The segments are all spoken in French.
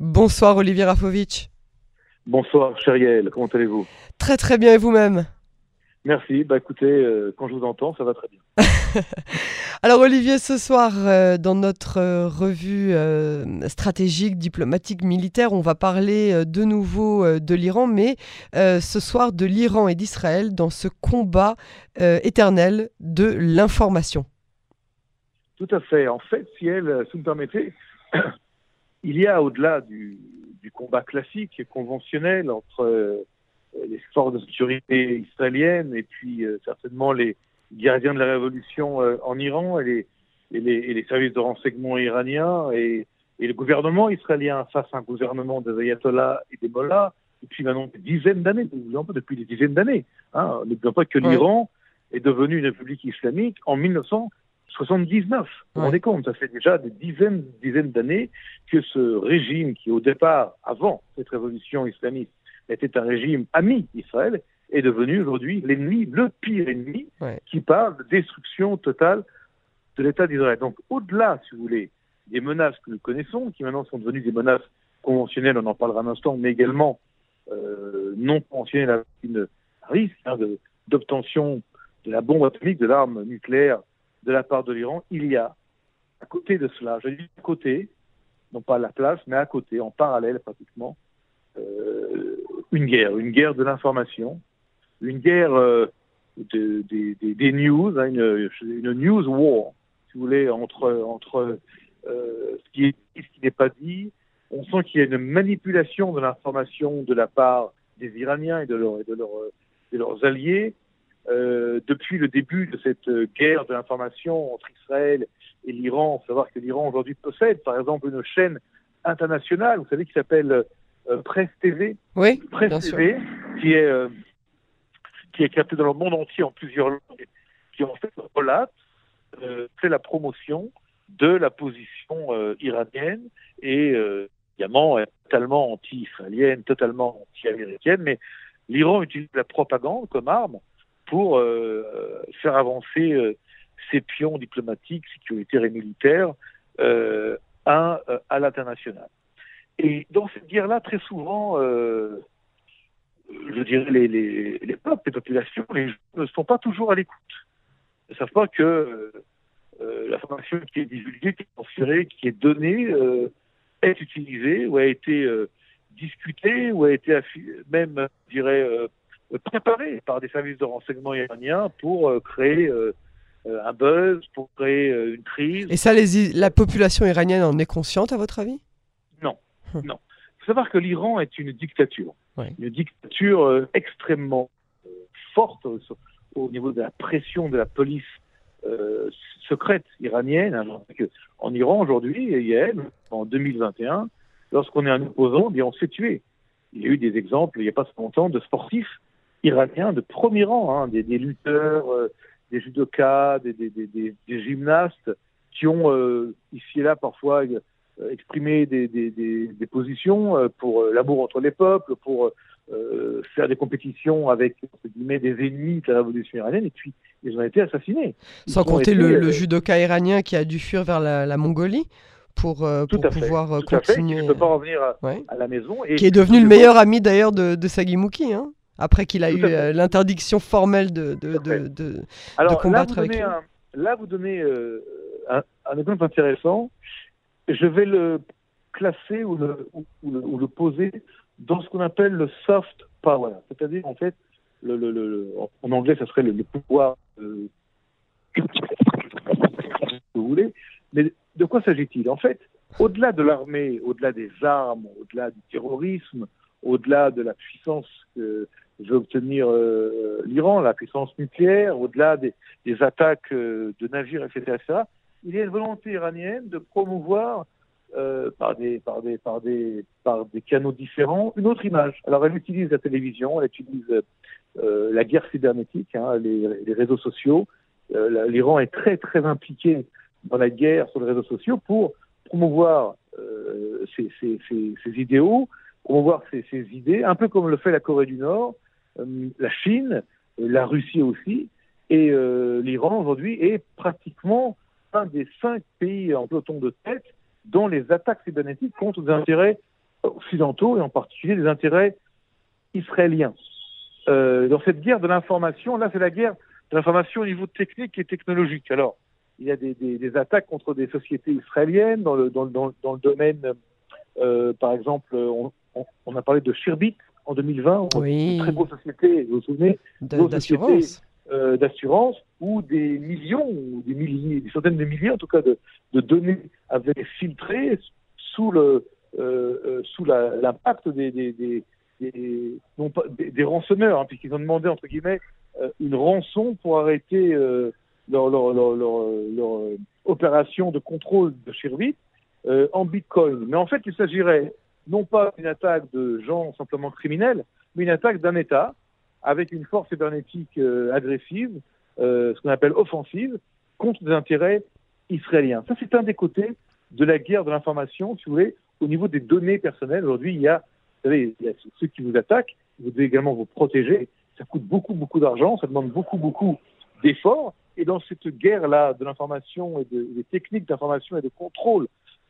Bonsoir Olivier Rafovitch. Bonsoir Chériel, comment allez-vous? Très très bien et vous-même? Merci, bah écoutez, euh, quand je vous entends, ça va très bien. Alors Olivier, ce soir, euh, dans notre euh, revue stratégique, diplomatique, militaire, on va parler de nouveau de l'Iran, mais ce soir de l'Iran et d'Israël dans ce combat éternel de l'information. Tout à fait. En fait, si elle, si vous me permettez, il y a au-delà du, du, combat classique et conventionnel entre euh, les forces de sécurité israéliennes et puis euh, certainement les gardiens de la révolution euh, en Iran et les, et les, et les, services de renseignement iraniens et, et, le gouvernement israélien face à un gouvernement des ayatollahs et des mollahs depuis maintenant des dizaines d'années, depuis des dizaines d'années. Hein. N'oublions pas que l'Iran est devenu une république islamique en 1979. Vous vous rendez compte, ça fait déjà des dizaines, dizaines d'années que ce régime qui, au départ, avant cette révolution islamiste, était un régime ami d'Israël, est devenu aujourd'hui l'ennemi, le pire ennemi, qui parle de destruction totale de l'État d'Israël. Donc au-delà, si vous voulez, des menaces que nous connaissons, qui maintenant sont devenues des menaces conventionnelles, on en parlera un instant, mais également euh, non conventionnelles avec une risque hein, d'obtention de, la bombe atomique, de l'arme nucléaire de la part de l'Iran, il y a, à côté de cela, je dis à côté, non pas à la place, mais à côté, en parallèle pratiquement, euh, une guerre, une guerre de l'information, une guerre euh, de, des news, hein, une, news war, si vous voulez, entre, entre euh, ce qui est dit, ce qui n'est pas dit. On sent qu'il y a une manipulation de l'information de la part des Iraniens et de leurs alliés. Euh, depuis le début de cette guerre de l'information entre Israël et l'Iran, savoir que l'Iran aujourd'hui possède par exemple une chaîne internationale, vous savez, qui s'appelle euh, Presse TV. Oui, Presse TV, qui est euh, qui est captée dans le monde entier en plusieurs langues, qui en fait relate, euh, fait la promotion de la position iranienne et évidemment totalement anti-israélienne, totalement anti-américaine, mais l'Iran utilise la propagande comme arme pour faire avancer ses pions diplomatiques, sécuritaires et militaires à, à l'international. Et dans cette guerre-là, très souvent, euh, je dirais, les, les, les, peuples, les populations, les gens ne sont pas toujours à l'écoute. Ils ne savent pas que euh, l'information qui est divulguée, qui est transférée, qui est donnée, euh, est utilisée ou a été euh, discutée ou a été même, je dirais, euh, préparée par des services de renseignement iraniens pour créer un buzz, pour créer une crise. Et ça, les, la population iranienne en est consciente, à votre avis? Non. Il faut savoir que l'Iran est une dictature. Une dictature euh, extrêmement euh, forte au niveau de la pression de la police euh, secrète iranienne. Hein, en Iran, aujourd'hui, hier, en 2021, lorsqu'on est un opposant, eh bien, on se fait tuer. Il y a eu des exemples, il n'y a pas si longtemps, de sportifs iraniens de premier rang, hein, des, lutteurs, des judokas, des, des, gymnastes, qui ont ici et là parfois euh, exprimer des, des, des, positions euh, pour euh, l'amour entre les peuples, pour faire des compétitions avec guillemets, des ennemis de la révolution iranienne, et puis ils ont été assassinés. Sans compter le, judoka iranien qui a dû fuir vers la, Mongolie pour, pour pouvoir continuer. Fait, ne peut pas revenir à, la maison. Et qui est devenu le meilleur ami d'ailleurs de, de Sagimouki, hein, après qu'il a eu l'interdiction formelle de, de, de, Alors, combattre là, vous avec Là, vous donnez un, un, exemple intéressant. Je vais le classer ou le, ou, le, poser dans ce qu'on appelle le soft power, c'est-à-dire en fait, le, le, en anglais, ça serait le, pouvoir, euh, vous voulez, mais de quoi s'agit-il? En fait, au-delà de l'armée, au-delà des armes, au-delà du terrorisme, au-delà de la puissance que veut obtenir euh, l'Iran, la puissance nucléaire, au-delà des, attaques euh, de navires, etc., etc., il y a une volonté iranienne de promouvoir euh, par, des, canaux différents une autre image. Alors elle utilise la télévision, elle utilise la guerre cybernétique, hein, les, réseaux sociaux. L'Iran est très très impliqué dans la guerre sur les réseaux sociaux pour promouvoir ses, idéaux, promouvoir ses, idées, un peu comme le fait la Corée du Nord, euh, la Chine, la Russie aussi. Et l'Iran aujourd'hui est pratiquement un des cinq pays en peloton de tête dont les attaques cybernétiques comptent des intérêts occidentaux et en particulier des intérêts israéliens. Euh, dans cette guerre de l'information, là c'est la guerre de l'information au niveau technique et technologique. Alors, il y a des, attaques contre des sociétés israéliennes dans le, dans, dans, dans domaine, euh, par exemple, on, a parlé de Shirbit en 2020, oui. une très grosse société, vous vous souvenez D'assurance. Euh, d'assurance où des millions, ou des milliers, des centaines de milliers en tout cas de, de données avaient filtré sous le euh, euh sous l'impact des, des, des, des, non pas, des, des rançonneurs, hein, puisqu'ils ont demandé entre guillemets euh, une rançon pour arrêter leur, leur, leur, leur, opération de contrôle de Shirvit en Bitcoin. Mais en fait, il s'agirait non pas d'une attaque de gens simplement criminels, mais une attaque d'un État avec une force cybernétique euh, agressive, euh, ce qu'on appelle offensive, contre des intérêts israéliens. Ça, c'est un des côtés de la guerre de l'information, si vous voulez, au niveau des données personnelles. Aujourd'hui, il y a, ceux qui vous attaquent, vous devez également vous protéger. Ça coûte beaucoup, beaucoup d'argent, ça demande beaucoup, beaucoup d'efforts. Et dans cette guerre-là de l'information et de, des techniques d'information et de contrôle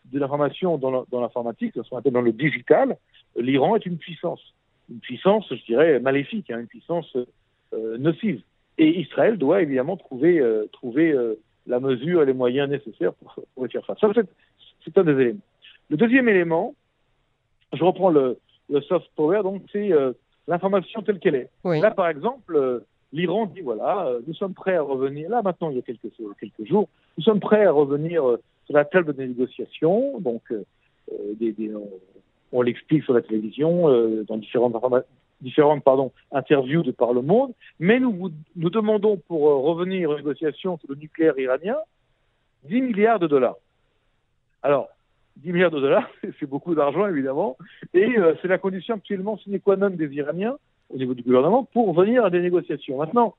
de l'information dans l'informatique, ce qu'on appelle dans le digital, l'Iran est une puissance une puissance, je dirais, maléfique, hein, une puissance euh, nocive. Et Israël doit évidemment trouver, euh, trouver euh, la mesure et les moyens nécessaires pour, pour y faire face. Ça, c'est un des éléments. Le deuxième élément, je reprends le, le soft power, donc c'est l'information telle qu'elle est. Oui. Là, par exemple, l'Iran dit voilà, nous sommes prêts à revenir. Là, maintenant, il y a quelques, quelques jours, nous sommes prêts à revenir sur la table négociation. Donc, des, des, on l'explique sur la télévision, euh, dans différentes, différentes pardon, interviews de par le monde, mais nous, nous demandons pour euh, revenir aux négociations sur le nucléaire iranien 10 milliards de dollars. Alors, 10 milliards de dollars, c'est beaucoup d'argent évidemment, et euh, c'est la condition actuellement sine qua non des Iraniens au niveau du gouvernement pour venir à des négociations. Maintenant,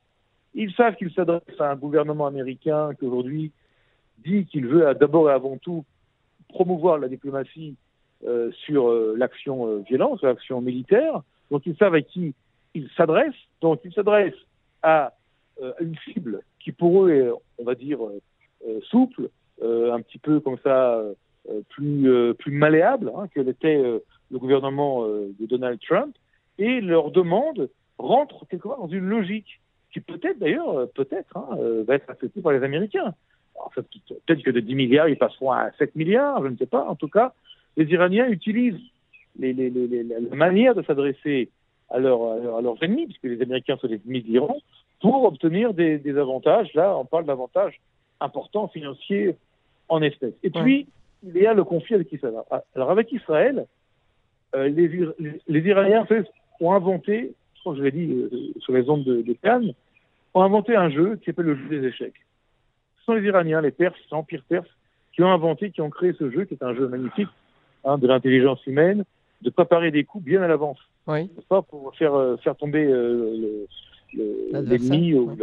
ils savent qu'ils s'adressent à un gouvernement américain qui aujourd'hui dit qu'il veut d'abord et avant tout promouvoir la diplomatie euh, sur euh, l'action euh, violente, l'action militaire. Donc ils savent à qui ils s'adressent. Donc ils s'adressent à une cible qui pour eux est, on va dire, souple, un petit peu comme ça, plus, plus malléable hein, que l'était le gouvernement de Donald Trump, et leur demande rentre quelque part dans une logique qui peut-être d'ailleurs, peut-être, hein, va être acceptée par les Américains. Peut-être que de 10 milliards, ils passeront à 7 milliards, je ne sais pas. En tout cas, les Iraniens utilisent les, les, les, la manière de s'adresser à, leur, à, leurs ennemis, puisque les Américains sont les ennemis de l'Iran, pour obtenir des, des, avantages. Là, on parle d'avantages importants financiers en espèces. Et puis, il y a le conflit avec Israël. Alors, avec Israël, euh, les, les, Iraniens ont inventé, je crois que je l'ai dit euh, sur les ondes de, de Cannes, ont inventé un jeu qui s'appelle le jeu des échecs. Ce sont les Iraniens, les Perses, l'Empire perse, qui ont inventé, qui ont créé ce jeu, qui est un jeu magnifique, hein, de l'intelligence humaine, de préparer des coups bien à l'avance. Oui. Pas pour faire, euh, faire tomber euh, l'ennemi ou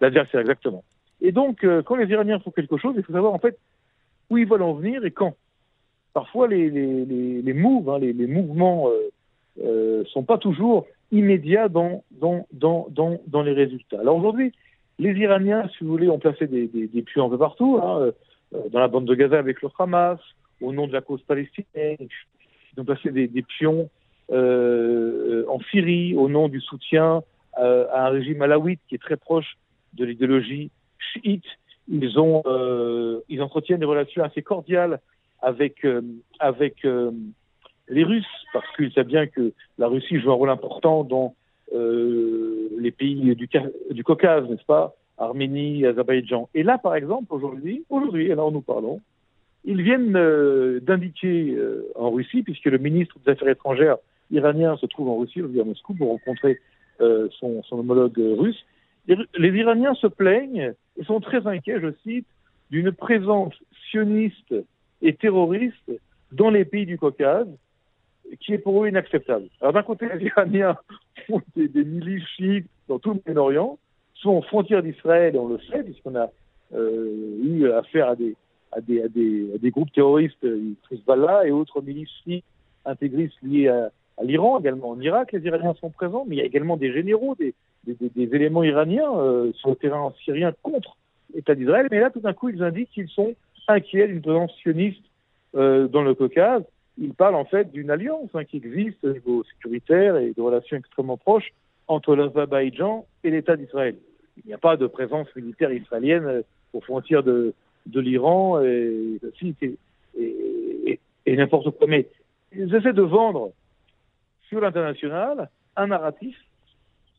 l'adversaire, exactement. Et donc, euh, quand les Iraniens font quelque chose, il faut savoir en fait où ils veulent en venir et quand. Parfois, les, les, les, les moves, hein, les, les, mouvements euh, sont pas toujours immédiats dans, dans, dans, dans, dans les résultats. Alors aujourd'hui, les Iraniens, si vous voulez, ont placé des, des, des puits un peu partout, hein, euh, dans la bande de Gaza avec le Hamas, au nom de la cause palestinienne. Ils ont placé des, pions euh, en Syrie au nom du soutien euh, à un régime alawite qui est très proche de l'idéologie chiite. Ils euh, entretiennent des relations assez cordiales avec euh, euh, les Russes parce qu'ils savent bien que la Russie joue un rôle important dans euh, les pays du, Caucase, n'est-ce pas, Arménie, Azerbaïdjan. Et là, par exemple, aujourd'hui, aujourd'hui, alors nous parlons, ils viennent euh, d'indiquer euh, en Russie, puisque le ministre des Affaires étrangères iranien se trouve en Russie, à Moscou, pour rencontrer euh, son, son, homologue russe. Les, les, Iraniens se plaignent et sont très inquiets, je cite, d'une présence sioniste et terroriste dans les pays du Caucase, qui est pour eux inacceptable. Alors d'un côté, les Iraniens ont des, des milices chiites dans tout le Moyen-Orient, sont aux frontières d'Israël, et on le sait, puisqu'on a euh, eu affaire à des, à des, à des, à groupes terroristes, Hezbollah et autres milices intégristes liées à, l'Iran, également en Irak, les Iraniens sont présents, mais il y a également des généraux, des, éléments iraniens euh, sur le terrain syrien contre l'État d'Israël. Mais là, tout d'un coup, ils indiquent qu'ils sont inquiets d'une présence sioniste euh, dans le Caucase. Il parle en fait d'une alliance hein, qui existe au niveau sécuritaire et de relations extrêmement proches entre l'Azerbaïdjan et l'État d'Israël. Il n'y a pas de présence militaire israélienne aux frontières de, l'Iran et, et, et, n'importe quoi. Mais ils essaient de vendre sur l'international un narratif,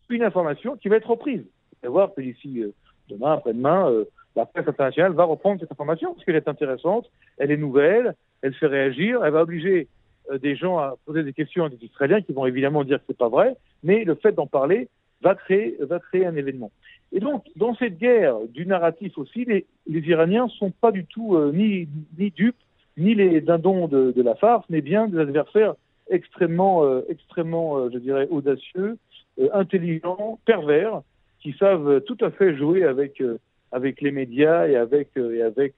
une information qui va être reprise. Vous voir que d'ici euh, demain, après-demain, euh, la presse internationale va reprendre cette information parce qu'elle est intéressante, elle est nouvelle, elle fait réagir, elle va obliger euh, des gens à poser des questions à des Israéliens qui vont évidemment dire que c'est pas vrai, mais le fait d'en parler va créer, va créer un événement. Et donc, dans cette guerre du narratif aussi, les, les Iraniens sont pas du tout euh, ni, ni dupes, ni les dindons de, de, la farce, mais bien des adversaires extrêmement, euh, extrêmement, je dirais, audacieux, intelligents, pervers, qui savent tout à fait jouer avec avec les médias et avec et avec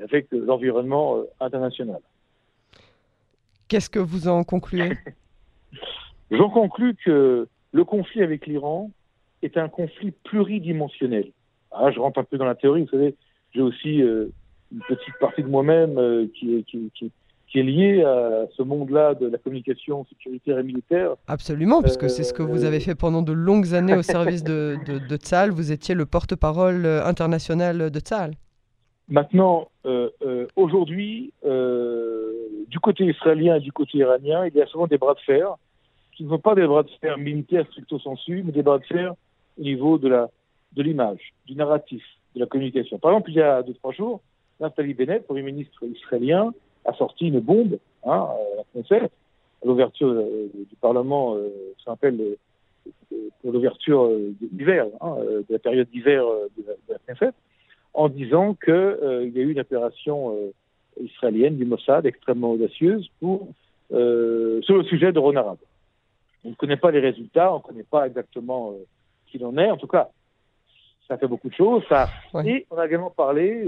avec l'environnement international. Qu'est-ce que vous en concluez? J'en conclus que le conflit avec l'Iran est un conflit pluridimensionnel. Ah, je rentre un peu dans la théorie, vous savez, j'ai aussi euh, une petite partie de moi-même euh, qui, est, qui, qui, qui, est liée à ce monde-là de la communication sécuritaire et militaire. Absolument, puisque c'est ce que vous avez fait pendant de longues années au service de, de, de Tzal. Vous étiez le porte-parole euh, international de Tzal. Maintenant, euh, euh, aujourd'hui, euh, du côté israélien et du côté iranien, il y a souvent des bras de fer qui ne sont pas des bras de fer militaires stricto sensu, mais des bras de fer au niveau de la de l'image, du narratif, de la communication. Par exemple, il y a deux trois jours, Naftali Bennett, premier ministre israélien, a sorti une bombe, hein, à la à l'ouverture du Parlement, ça s'appelle pour l'ouverture d'hiver, hein, de la période d'hiver de la, de en disant qu'il euh, y a eu une opération euh, israélienne du Mossad extrêmement audacieuse pour, euh, sur le sujet de Ron Arad. On ne connaît pas les résultats, on ne connaît pas exactement qui qu'il en est. En tout cas, ça fait beaucoup de choses. Ça... Ouais. Et on a également parlé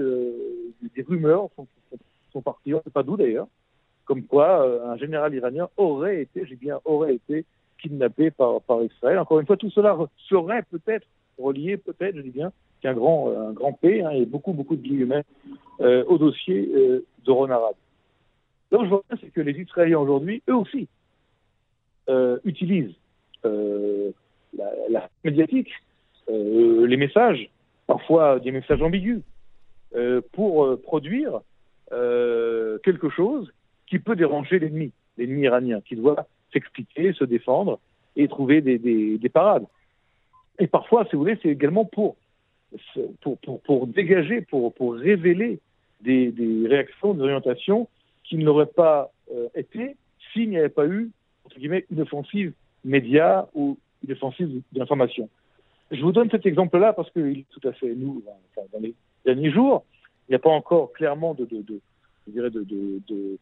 des rumeurs sont, sont, sont parties, on ne sait pas d'où d'ailleurs, comme quoi un général iranien aurait été, j'ai bien aurait été, kidnappé par, par Israël. Encore une fois, tout cela serait peut-être relié, peut-être, je dis bien, un grand, un P hein, et beaucoup, beaucoup de guillemets euh, au dossier euh, de Ron Arad. Donc je vois c'est que les Israéliens aujourd'hui, eux aussi, euh, utilisent euh, la, médiatique, euh, les messages, parfois des messages ambigus, euh, pour produire quelque chose qui peut déranger l'ennemi, l'ennemi iranien, qui doit s'expliquer, se défendre et trouver des parades. Et parfois, si vous voulez, c'est également pour pour, dégager, pour, révéler des, réactions, des orientations qui n'auraient pas euh, été s'il n'y avait pas eu, entre guillemets, une offensive média ou une offensive d'information. Je vous donne cet exemple-là parce qu'il est tout à fait nous, dans les derniers jours, il n'y a pas encore clairement de,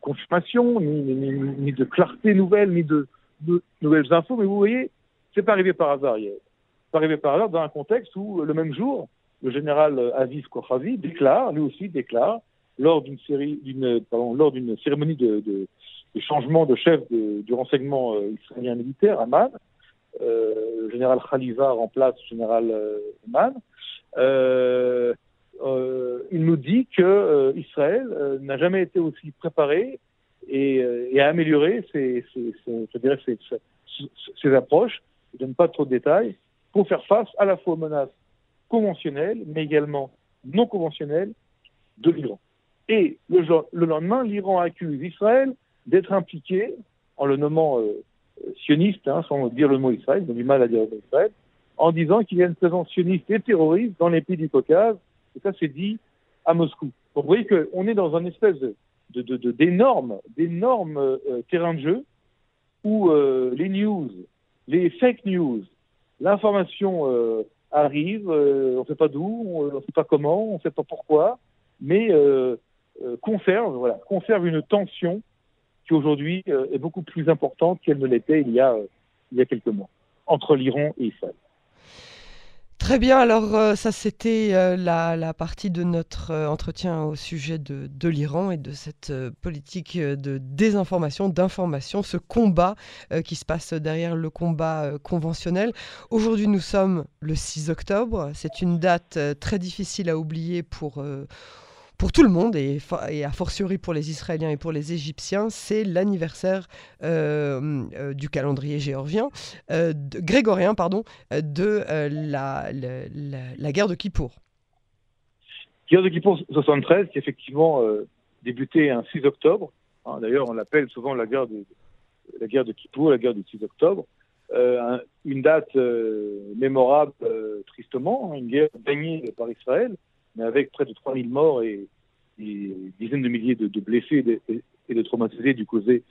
confirmation, ni, de clarté nouvelle, ni de, de nouvelles infos, mais vous voyez, c'est pas arrivé par hasard hier. C'est pas arrivé par hasard dans un contexte où le même jour, le général Aviv Kochavi déclare, lui aussi déclare, lors d'une série, d'une, lors d'une cérémonie de, de, de, changement de chef de, du renseignement euh, israélien militaire, Amman, euh, le général Khalifa remplace le général euh, Amman, euh, euh, il nous dit que euh, Israël n'a jamais été aussi préparé et, et a amélioré ses, ses, ses, ses, approches, je ne donne pas trop de détails, pour faire face à la fois aux menaces conventionnelle, mais également non conventionnelle de l'Iran. Et le, le lendemain, l'Iran accuse Israël d'être impliqué, en le nommant euh, sioniste, hein, sans dire le mot Israël, ils ont du mal à dire le mot Israël, en disant qu'il y a une présence sioniste et terroriste dans les pays du Caucase, et ça c'est dit à Moscou. Vous voyez qu'on est dans un espèce de, d'énormes, d'énormes euh, terrains de jeu où euh, les news, les fake news, l'information euh, arrive, euh, on ne sait pas d'où, on ne sait pas comment, on ne sait pas pourquoi, mais euh, euh, conserve, voilà, conserve une tension qui aujourd'hui euh, est beaucoup plus importante qu'elle ne l'était il y a il y a quelques mois entre l'Iran et Israël. Très bien, alors euh, ça c'était euh, la, partie de notre euh, entretien au sujet de, de l'Iran et de cette politique de désinformation, d'information, ce combat qui se passe derrière le combat conventionnel. Aujourd'hui nous sommes le 6 octobre, c'est une date très difficile à oublier pour pour tout le monde et, a fortiori pour les Israéliens et pour les Égyptiens, c'est l'anniversaire du calendrier géorgien, de, grégorien pardon, de la, guerre de Kippour. Guerre de Kippour 73 qui effectivement débuté un 6 octobre. Hein, d'ailleurs, on l'appelle souvent la guerre de, la guerre de Kippour, la guerre du 6 octobre. Euh, une date euh, mémorable euh, tristement, hein, une guerre gagnée par Israël, mais avec près de 3000 morts et, et dizaines de milliers de, blessés et de, traumatisés du côté,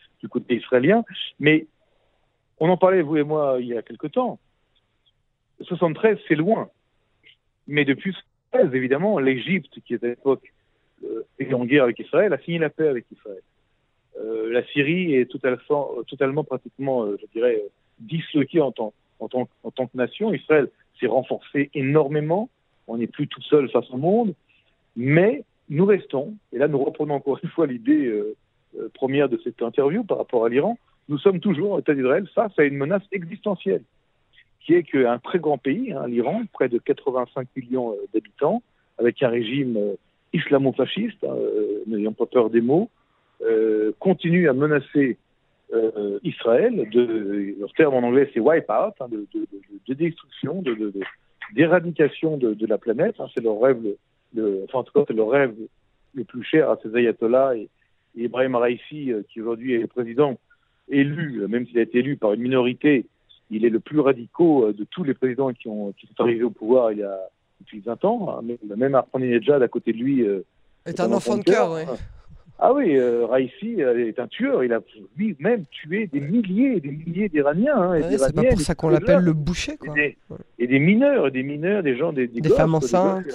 israélien. Mais on en parlait, vous et moi, il y a quelque temps. 73, c'est loin. Mais depuis 73, évidemment, l'Égypte, qui est à l'époque euh, en guerre avec Israël, a signé la paix avec Israël. Euh, la Syrie est totalement, pratiquement, euh, je dirais, disloquée en, tant, en tant que nation. Israël s'est renforcé énormément. On n'est plus tout seul face au monde. Mais nous restons, et là nous reprenons encore une fois l'idée euh, euh première de cette interview par rapport à l'Iran, nous sommes toujours, État d'Israël, face à une menace existentielle, qui est qu'un très grand pays, hein, l'Iran, près de 85 millions d'habitants, avec un régime islamo-fascistes, hein, euh, n'ayant pas peur des mots, euh, continuent à menacer euh, Israël. De, leur terme en anglais, c'est wipe out, hein, de, de, de, destruction, d'éradication de, de, la planète. Hein, c'est leur rêve, le, le, enfin en tout cas, c'est le rêve le plus cher à ces ayatollahs et, et Ibrahim Raisi, euh, qui aujourd'hui est le président élu, même s'il a été élu par une minorité, il est le plus radicaux euh, de tous les présidents qui, ont, qui sont arrivés au pouvoir il y a depuis 20 ans. Hein, même Ahmadinejad à côté de lui. Euh, est un enfant de cœur, oui. Ah oui, euh, Raisi euh, est un tueur. Il a lui-même tué des milliers et des milliers d'Iraniens. Hein, c'est pas pour ça qu'on l'appelle le boucher. Quoi. Et, des, et, des, mineurs, des mineurs, des gens, des, des, des femmes enceintes.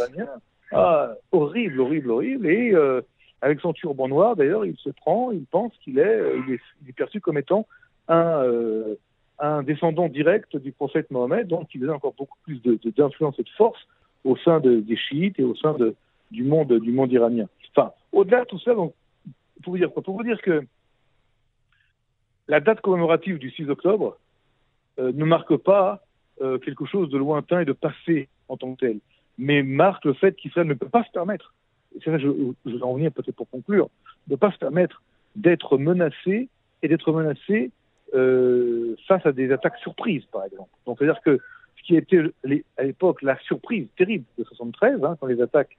Ah, horrible, horrible, horrible. Et euh, avec son turban noir, d'ailleurs, il se prend, il pense qu'il est, euh, il est, il est, perçu comme étant un, euh, un descendant direct du prophète Mohammed, donc il a encore beaucoup plus d'influence de, et de force au sein de, des chiites et au sein de, du, monde, du monde iranien. Enfin, au-delà de tout ça, donc, pour vous dire quoi Pour vous dire que la date commémorative du 6 octobre euh, ne marque pas euh, quelque chose de lointain et de passé en tant que tel, mais marque le fait qu'Israël ne peut pas se permettre, et c'est là je, je vais en venir peut-être pour conclure, ne pas se permettre d'être menacé et d'être menacé euh, face à des attaques surprises, par exemple. Donc, c'est-à-dire que qui était à l'époque la surprise terrible de 73, hein, quand les attaques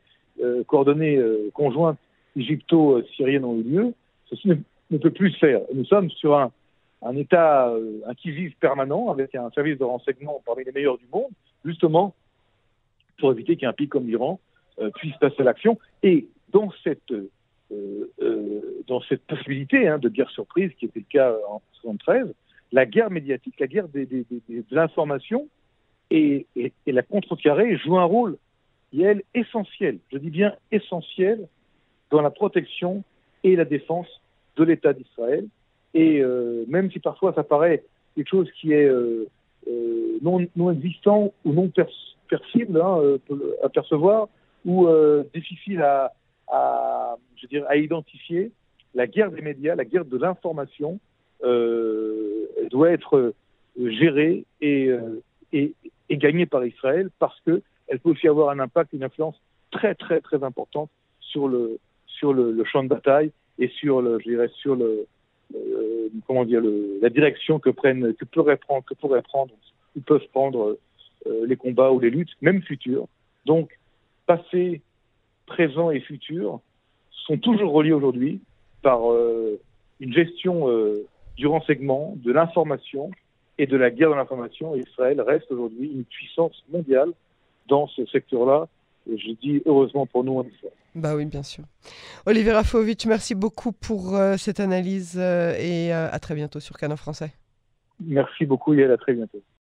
coordonnées conjointes égypto-syriennes ont eu lieu, ceci ne, peut plus se faire. Nous sommes sur un, état euh, permanent avec un service de renseignement parmi les meilleurs du monde, justement pour éviter qu'un pays comme l'Iran euh, puisse passer à l'action. Et dans cette euh, euh, possibilité hein, de guerre surprise, qui était le cas en 73, la guerre médiatique, la guerre des, des, de l'information et, et, et la contrecarré joue un rôle, elle, essentiel, je dis bien essentiel, dans la protection et la défense de l'État d'Israël. Et euh, même si parfois ça paraît quelque chose qui est euh, euh, non, non, existant ou non per percible hein, euh, à percevoir ou euh, difficile à, à, je dirais, à identifier, la guerre des médias, la guerre de l'information doit être gérée et, et, est gagnée par Israël parce qu'elle peut aussi avoir un impact, une influence très très très importante sur le sur le, champ de bataille et sur le je dirais sur le comment dire le, la direction que prennent que pourraient prendre que pourraient prendre ou peuvent prendre euh, les combats ou les luttes même futures donc passé présent et futur sont toujours reliés aujourd'hui par euh, une gestion euh, du renseignement de l'information et de la guerre de l'information, Israël reste aujourd'hui une puissance mondiale dans ce secteur-là. Et je dis heureusement pour nous en Israël. Bah oui, bien sûr. Olivier Rafovitch, merci beaucoup pour euh, cette analyse euh, et euh, à très bientôt sur Canon Français. Merci beaucoup, Yael, à très bientôt.